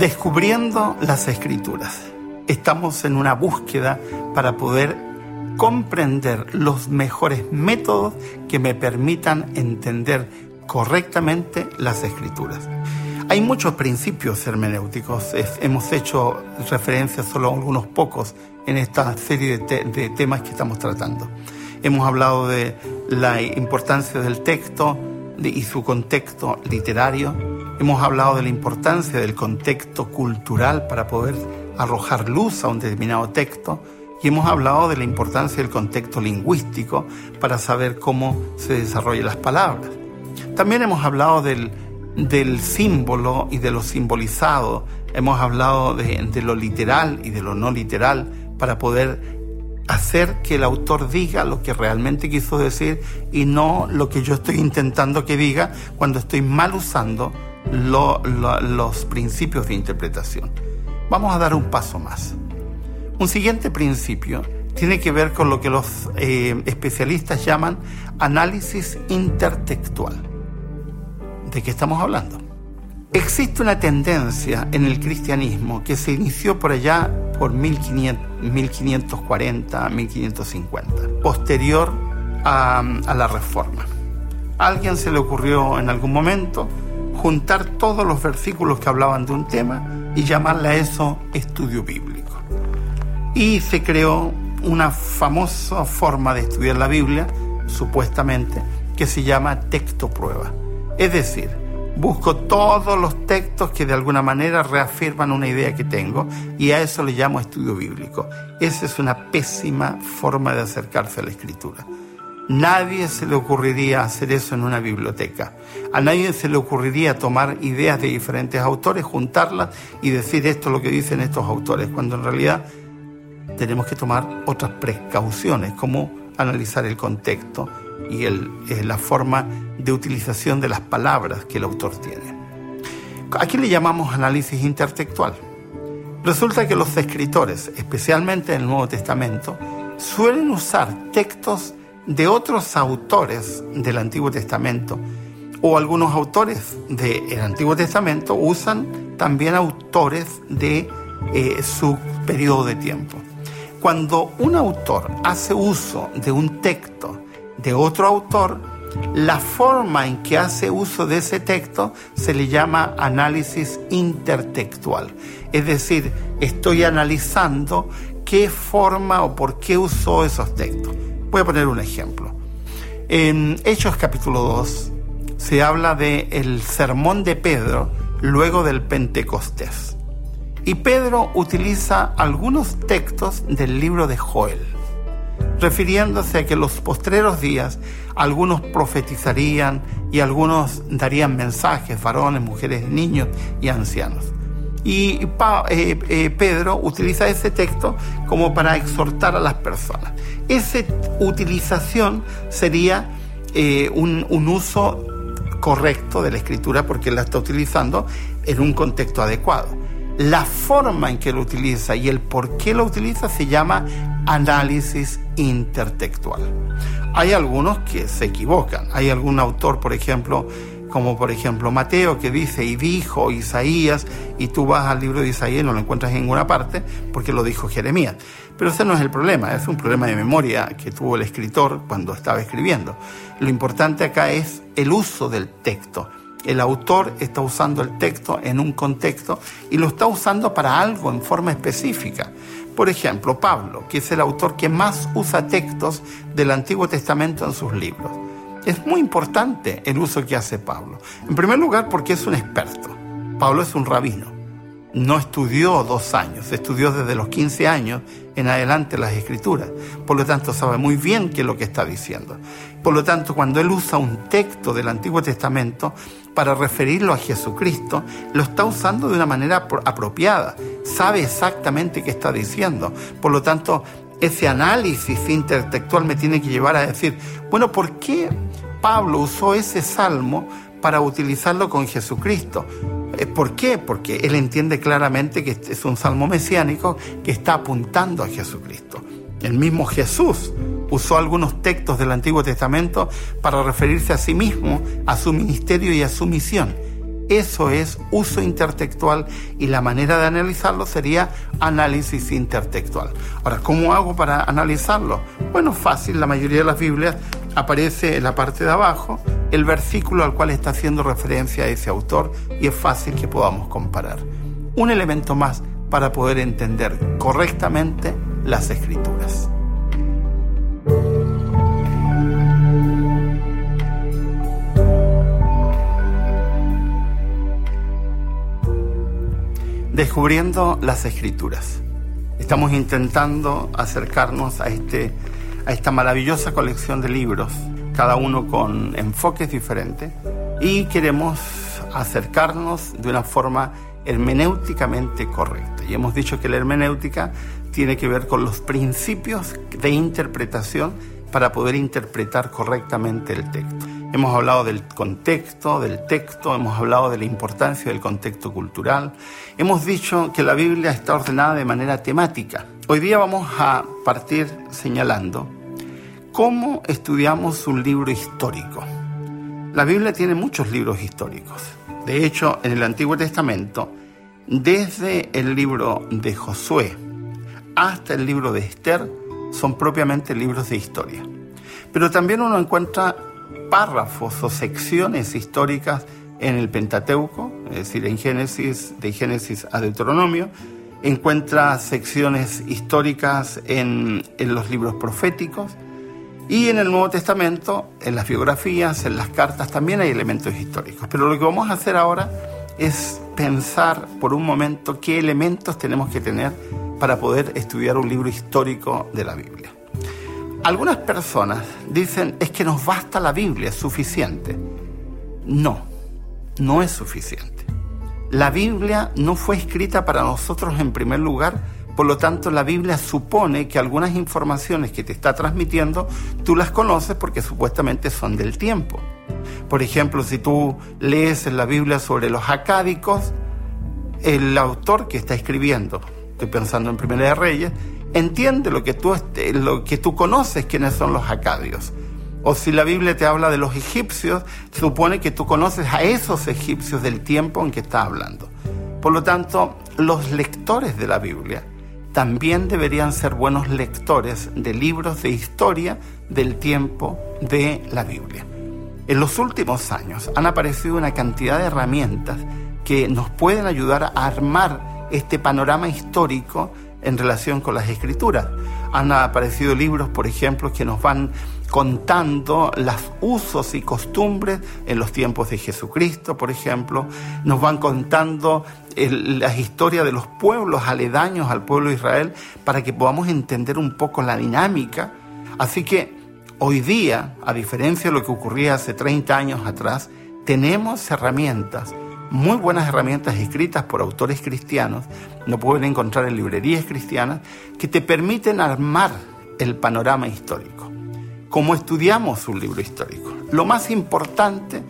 Descubriendo las escrituras. Estamos en una búsqueda para poder comprender los mejores métodos que me permitan entender correctamente las escrituras. Hay muchos principios hermenéuticos, hemos hecho referencia solo a algunos pocos en esta serie de, temas que estamos tratando. Hemos hablado de la importancia del texto y su contexto literario, hemos hablado de la importancia del contexto cultural para poder arrojar luz a un determinado texto, y hemos hablado de la importancia del contexto lingüístico para saber cómo se desarrollan las palabras. También hemos hablado del, del símbolo y de lo simbolizado, hemos hablado de, de lo literal y de lo no literal para poder hacer que el autor diga lo que realmente quiso decir y no lo que yo estoy intentando que diga cuando estoy mal usando los principios de interpretación. Vamos a dar un paso más. Un siguiente principio tiene que ver con lo que los eh, especialistas llaman análisis intertextual. ¿De qué estamos hablando? Existe una tendencia en el cristianismo que se inició por allá por 1540, 1550, posterior a, a la Reforma. A alguien se le ocurrió en algún momento juntar todos los versículos que hablaban de un tema y llamarle a eso estudio bíblico. Y se creó una famosa forma de estudiar la Biblia, supuestamente, que se llama texto prueba. Es decir, busco todos los textos que de alguna manera reafirman una idea que tengo y a eso le llamo estudio bíblico. Esa es una pésima forma de acercarse a la escritura. Nadie se le ocurriría hacer eso en una biblioteca. A nadie se le ocurriría tomar ideas de diferentes autores, juntarlas y decir esto es lo que dicen estos autores, cuando en realidad tenemos que tomar otras precauciones, como analizar el contexto y el, eh, la forma de utilización de las palabras que el autor tiene. Aquí le llamamos análisis intertextual. Resulta que los escritores, especialmente en el Nuevo Testamento, suelen usar textos de otros autores del Antiguo Testamento o algunos autores del Antiguo Testamento usan también autores de eh, su periodo de tiempo. Cuando un autor hace uso de un texto de otro autor, la forma en que hace uso de ese texto se le llama análisis intertextual. Es decir, estoy analizando qué forma o por qué usó esos textos. Voy a poner un ejemplo. En Hechos capítulo 2 se habla del el sermón de Pedro luego del Pentecostés. Y Pedro utiliza algunos textos del libro de Joel, refiriéndose a que en los postreros días algunos profetizarían y algunos darían mensajes, varones, mujeres, niños y ancianos. Y eh, eh, Pedro utiliza ese texto como para exhortar a las personas. Esa utilización sería eh, un, un uso correcto de la escritura porque la está utilizando en un contexto adecuado la forma en que lo utiliza y el por qué lo utiliza se llama análisis intertextual. Hay algunos que se equivocan. Hay algún autor, por ejemplo, como por ejemplo Mateo, que dice, y dijo Isaías, y tú vas al libro de Isaías y no lo encuentras en ninguna parte, porque lo dijo Jeremías. Pero ese no es el problema, es un problema de memoria que tuvo el escritor cuando estaba escribiendo. Lo importante acá es el uso del texto el autor está usando el texto en un contexto y lo está usando para algo en forma específica. Por ejemplo, Pablo, que es el autor que más usa textos del Antiguo Testamento en sus libros. Es muy importante el uso que hace Pablo. En primer lugar, porque es un experto. Pablo es un rabino no estudió dos años, estudió desde los 15 años en adelante las escrituras. Por lo tanto, sabe muy bien qué es lo que está diciendo. Por lo tanto, cuando él usa un texto del Antiguo Testamento para referirlo a Jesucristo, lo está usando de una manera apropiada. Sabe exactamente qué está diciendo. Por lo tanto, ese análisis intertextual me tiene que llevar a decir, bueno, ¿por qué Pablo usó ese salmo para utilizarlo con Jesucristo? Eh, ¿Por qué? Porque él entiende claramente que es un salmo mesiánico que está apuntando a Jesucristo. El mismo Jesús usó algunos textos del Antiguo Testamento para referirse a sí mismo, a su ministerio y a su misión. Eso es uso intertextual y la manera de analizarlo sería análisis intertextual. Ahora, ¿cómo hago para analizarlo? Bueno, fácil, la mayoría de las Biblias aparece en la parte de abajo el versículo al cual está haciendo referencia ese autor y es fácil que podamos comparar. Un elemento más para poder entender correctamente las escrituras. Descubriendo las escrituras. Estamos intentando acercarnos a, este, a esta maravillosa colección de libros, cada uno con enfoques diferentes, y queremos acercarnos de una forma hermenéuticamente correcta. Y hemos dicho que la hermenéutica tiene que ver con los principios de interpretación para poder interpretar correctamente el texto. Hemos hablado del contexto, del texto, hemos hablado de la importancia del contexto cultural, hemos dicho que la Biblia está ordenada de manera temática. Hoy día vamos a partir señalando cómo estudiamos un libro histórico. La Biblia tiene muchos libros históricos. De hecho, en el Antiguo Testamento, desde el libro de Josué hasta el libro de Esther, son propiamente libros de historia. Pero también uno encuentra párrafos o secciones históricas en el Pentateuco, es decir, en Génesis, de Génesis a Deuteronomio, encuentra secciones históricas en, en, los libros proféticos y en el Nuevo Testamento, en las biografías, en las cartas, también hay elementos históricos. Pero lo que vamos a hacer ahora es pensar por un momento qué elementos tenemos que tener para poder estudiar un libro histórico de la Biblia. Algunas personas dicen es que nos basta la Biblia, es suficiente. No, no es suficiente. La Biblia no fue escrita para nosotros en primer lugar, por lo tanto la Biblia supone que algunas informaciones que te está transmitiendo tú las conoces porque supuestamente son del tiempo. Por ejemplo, si tú lees la Biblia sobre los acádicos, el autor que está escribiendo, estoy pensando en Primera de Reyes, entiende lo que tú, lo que tú conoces quiénes son los acadios. O si la Biblia te habla de los egipcios, supone que tú conoces a esos egipcios del tiempo en que está hablando. Por lo tanto, los lectores de la Biblia también deberían ser buenos lectores de libros de historia del tiempo de la Biblia. En los últimos años han aparecido una cantidad de herramientas que nos pueden ayudar a armar este panorama histórico en relación con las escrituras. Han aparecido libros, por ejemplo, que nos van contando los usos y costumbres en los tiempos de Jesucristo, por ejemplo. Nos van contando las historias de los pueblos aledaños al pueblo de Israel para que podamos entender un poco la dinámica. Así que hoy día, a diferencia de lo que ocurría hace 30 años atrás, tenemos herramientas muy buenas herramientas escritas por autores cristianos, no pueden encontrar en librerías cristianas, que te permiten armar el panorama histórico. ¿Cómo estudiamos un libro histórico? Lo más importante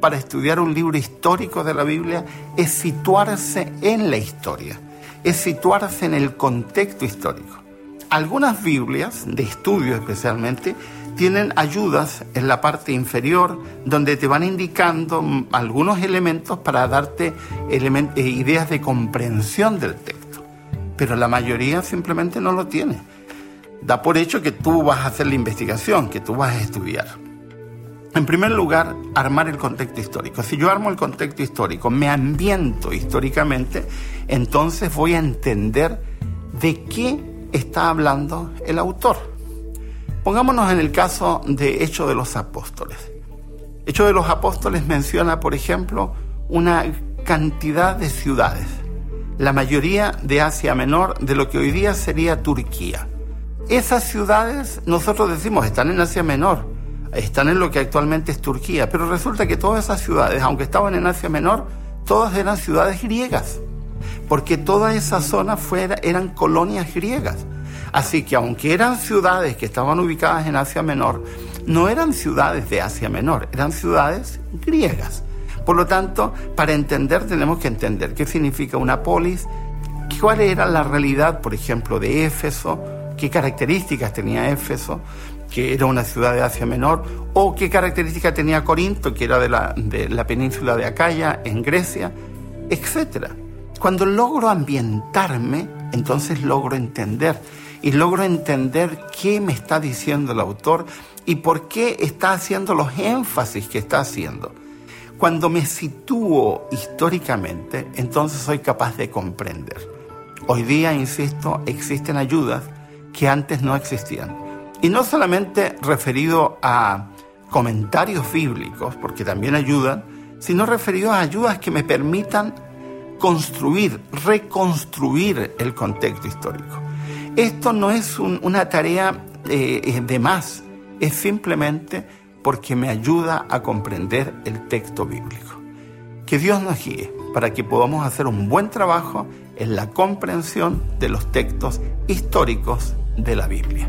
para estudiar un libro histórico de la Biblia es situarse en la historia, es situarse en el contexto histórico. Algunas Biblias, de estudio especialmente, tienen ayudas en la parte inferior donde te van indicando algunos elementos para darte eh, ideas de comprensión del texto. Pero la mayoría simplemente no lo tiene. Da por hecho que tú vas a hacer la investigación, que tú vas a estudiar. En primer lugar, armar el contexto histórico. Si yo armo el contexto histórico, me ambiento históricamente, entonces voy a entender de qué está hablando el autor. Pongámonos en el caso de Hechos de los Apóstoles. Hechos de los Apóstoles menciona, por ejemplo, una cantidad de ciudades, la mayoría de Asia Menor, de lo que hoy día sería Turquía. Esas ciudades, nosotros decimos, están en Asia Menor, están en lo que actualmente es Turquía, pero resulta que todas esas ciudades, aunque estaban en Asia Menor, todas eran ciudades griegas, porque toda esa zona eran colonias griegas. Así que aunque eran ciudades que estaban ubicadas en Asia Menor, no eran ciudades de Asia Menor, eran ciudades griegas. Por lo tanto, para entender tenemos que entender qué significa una polis, cuál era la realidad, por ejemplo, de Éfeso, qué características tenía Éfeso, que era una ciudad de Asia Menor, o qué característica tenía Corinto, que era de la, de la península de Acaya, en Grecia, etc. Cuando logro ambientarme, entonces logro entender y logro entender qué me está diciendo el autor y por qué está haciendo los énfasis que está haciendo. Cuando me sitúo históricamente, entonces soy capaz de comprender. Hoy día, insisto, existen ayudas que antes no existían. Y no solamente referido a comentarios bíblicos, porque también ayudan, sino referido a ayudas que me permitan construir, reconstruir el contexto histórico. Esto no es una tarea eh, de más, es simplemente porque me ayuda a comprender el texto bíblico. Que Dios nos guíe para que podamos hacer un buen trabajo en la comprensión de los textos históricos de la Biblia.